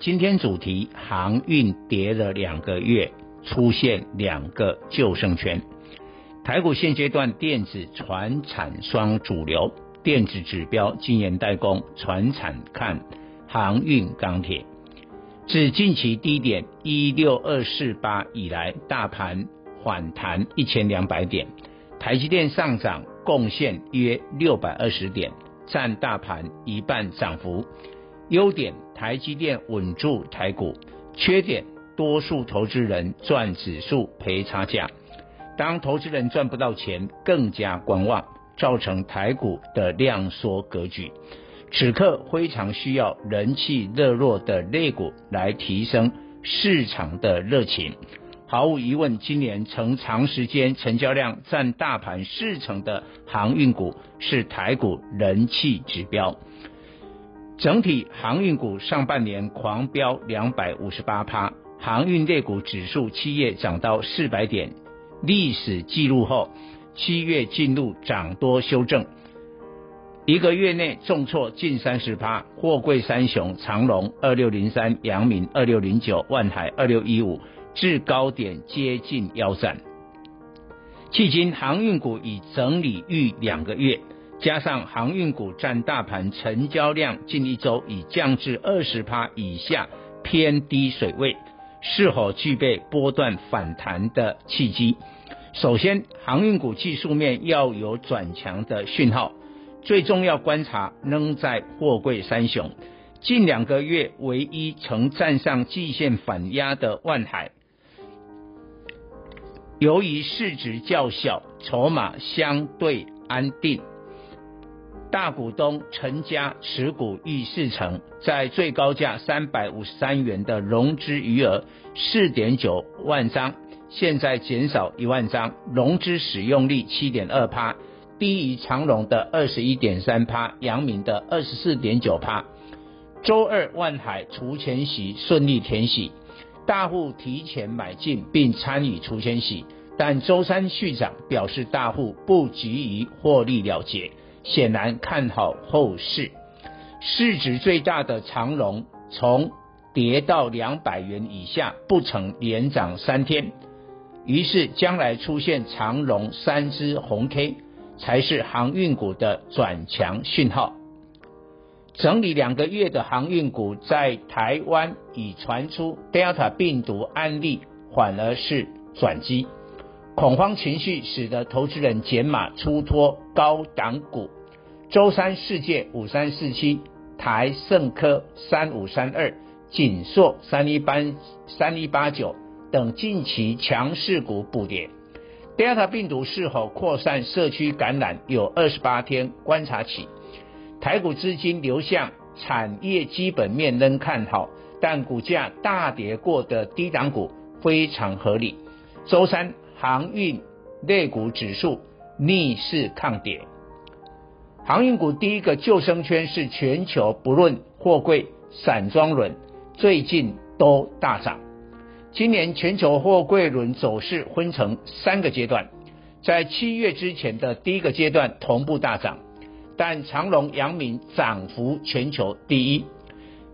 今天主题：航运跌了两个月，出现两个救生圈。台股现阶段电子、船产双主流，电子指标晶圆代工，船产看航运、钢铁。自近期低点一六二四八以来，大盘反弹一千两百点，台积电上涨贡献约六百二十点。占大盘一半涨幅，优点台积电稳住台股，缺点多数投资人赚指数赔差价。当投资人赚不到钱，更加观望，造成台股的量缩格局。此刻非常需要人气热络的类股来提升市场的热情。毫无疑问，今年曾长时间成交量占大盘四成的航运股是台股人气指标。整体航运股上半年狂飙两百五十八趴，航运类股指数七月涨到四百点，历史记录后，七月进入涨多修正，一个月内重挫近三十趴。货柜三雄长荣二六零三、阳明二六零九、万海二六一五。至高点接近腰斩，迄今航运股已整理逾两个月，加上航运股占大盘成交量近一周已降至二十趴以下，偏低水位，是否具备波段反弹的契机？首先，航运股技术面要有转强的讯号，最重要观察仍在货柜三雄，近两个月唯一曾站上季线反压的万海。由于市值较小，筹码相对安定，大股东陈家持股逾四成，在最高价三百五十三元的融资余额四点九万张，现在减少一万张，融资使用率七点二趴，低于长荣的二十一点三趴，阳明的二十四点九趴。周二万海除权息顺利填息。大户提前买进并参与除权息，但周三续涨表示大户不急于获利了结，显然看好后市。市值最大的长荣从跌到两百元以下，不曾连涨三天，于是将来出现长荣三支红 K，才是航运股的转强讯号。整理两个月的航运股，在台湾已传出 Delta 病毒案例，反而是转机。恐慌情绪使得投资人减码出脱高档股。周三世界五三四七、台盛科三五三二、景硕三一八三一八九等近期强势股补跌。Delta 病毒是否扩散社区感染，有二十八天观察期。台股资金流向产业基本面仍看好，但股价大跌过的低档股非常合理。周三航运类股指数逆势抗跌，航运股第一个救生圈是全球不论货柜、散装轮最近都大涨。今年全球货柜轮走势分成三个阶段，在七月之前的第一个阶段同步大涨。但长荣、阳明涨幅全球第一。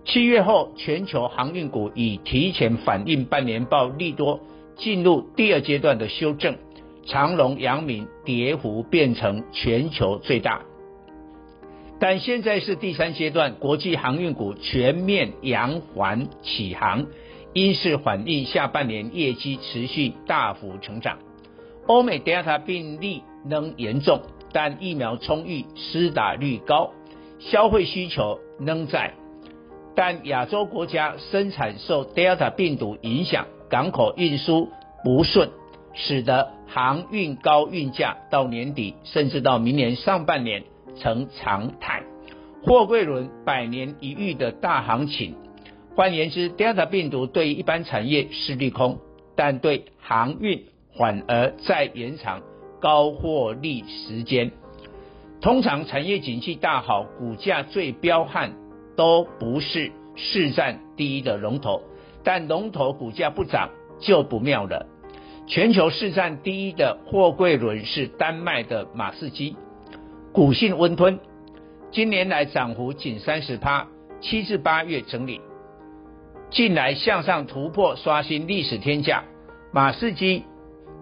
七月后，全球航运股已提前反映半年报利多，进入第二阶段的修正。长荣、阳明跌幅变成全球最大。但现在是第三阶段，国际航运股全面扬帆起航，因势反映下半年业绩持续大幅成长。欧美 Delta 病例仍严重。但疫苗充裕，施打率高，消费需求仍在。但亚洲国家生产受 Delta 病毒影响，港口运输不顺，使得航运高运价到年底甚至到明年上半年成常态。货柜轮百年一遇的大行情，换言之，Delta 病毒对一般产业是利空，但对航运反而在延长高获利时间。通常产业景气大好，股价最彪悍都不是市占第一的龙头，但龙头股价不涨就不妙了。全球市占第一的货柜轮是丹麦的马士基，股性温吞，今年来涨幅仅三十趴，七至八月整理，近来向上突破刷新历史天价。马士基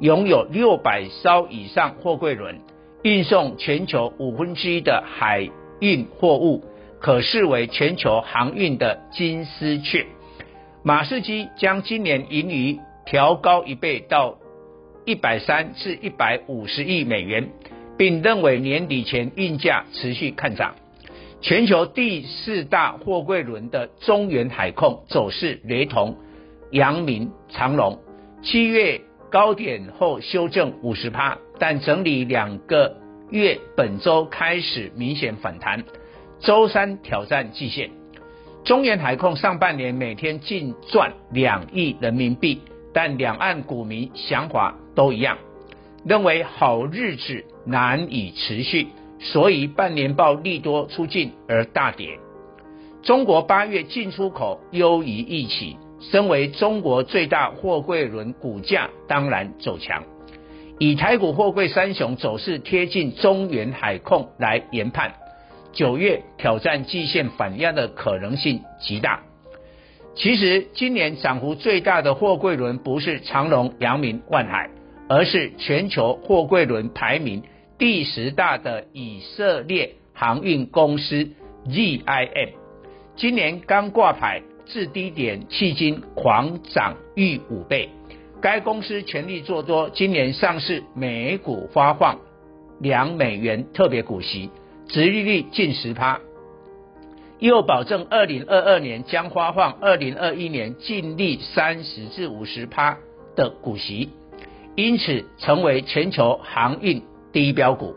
拥有六百艘以上货柜轮，运送全球五分之一的海运货物，可视为全球航运的金丝雀。马士基将今年盈余调高一倍到一百三至一百五十亿美元，并认为年底前运价持续看涨。全球第四大货柜轮的中原海控走势雷同，阳明、长隆七月高点后修正五十趴，但整理两个月，本周开始明显反弹，周三挑战季线。中原海控上半年每天净赚两亿人民币。但两岸股民想法都一样，认为好日子难以持续，所以半年报利多出尽而大跌。中国八月进出口优于预期，身为中国最大货柜轮股价当然走强。以台股货柜三雄走势贴近中原海控来研判，九月挑战季线反压的可能性极大。其实今年涨幅最大的货柜轮不是长隆、阳明、万海，而是全球货柜轮排名第十大的以色列航运公司 ZIM。今年刚挂牌，至低点迄今狂涨逾五倍。该公司全力做多，今年上市每股发放两美元特别股息，殖利率近十趴。又保证二零二二年将发放二零二一年净利三十至五十趴的股息，因此成为全球航运第一标股。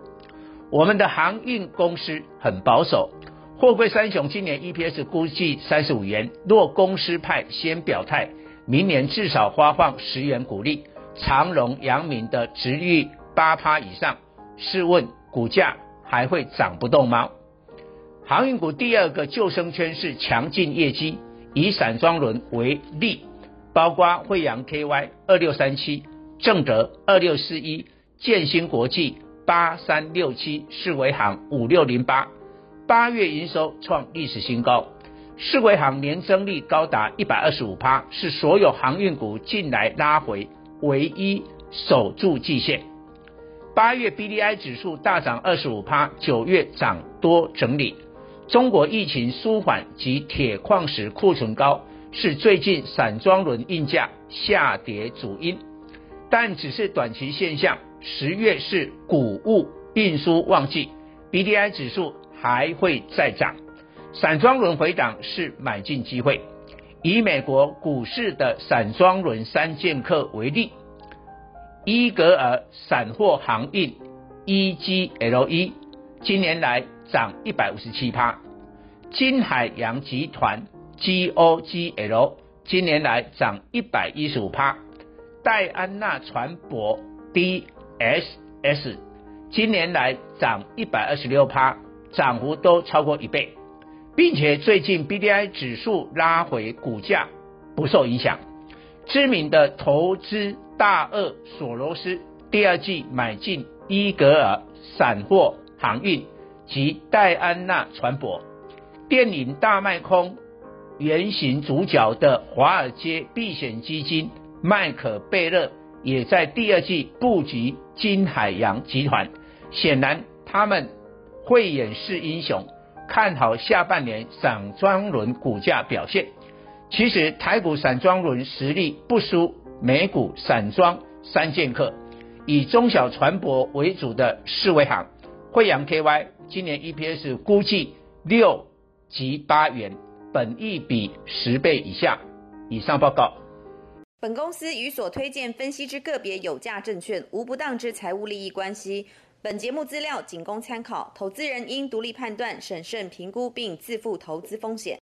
我们的航运公司很保守，货柜三雄今年 EPS 估计三十五元。若公司派先表态，明年至少发放十元股利。长荣、阳明的殖利率八趴以上，试问股价还会涨不动吗？航运股第二个救生圈是强劲业绩，以散装轮为例，包括慧洋 KY 二六三七、正德二六四一、建新国际八三六七、世维航五六零八，八月营收创历史新高，世维航年增率高达一百二十五趴，是所有航运股近来拉回唯一守住季线。八月 BDI 指数大涨二十五趴，九月涨多整理。中国疫情舒缓及铁矿石库存高是最近散装轮运价下跌主因，但只是短期现象。十月是谷物运输旺季，BDI 指数还会再涨，散装轮回档是买进机会。以美国股市的散装轮三剑客为例，伊格尔散货航运 EGLE 今年来。涨一百五十七趴，金海洋集团 GOGL 今年来涨一百一十五趴，戴安娜船舶 DSS 今年来涨一百二十六趴，涨幅都超过一倍，并且最近 BDI 指数拉回，股价不受影响。知名的投资大鳄索罗斯第二季买进伊格尔散货航运。及戴安娜船舶，电影大卖空原型主角的华尔街避险基金麦可贝勒也在第二季布局金海洋集团，显然他们慧眼识英雄，看好下半年散装轮股价表现。其实台股散装轮实力不输美股散装三剑客，以中小船舶为主的世维航、慧洋 KY。今年 EPS 估计六及八元，本益比十倍以下。以上报告。本公司与所推荐分析之个别有价证券无不当之财务利益关系。本节目资料仅供参考，投资人应独立判断、审慎评估并自负投资风险。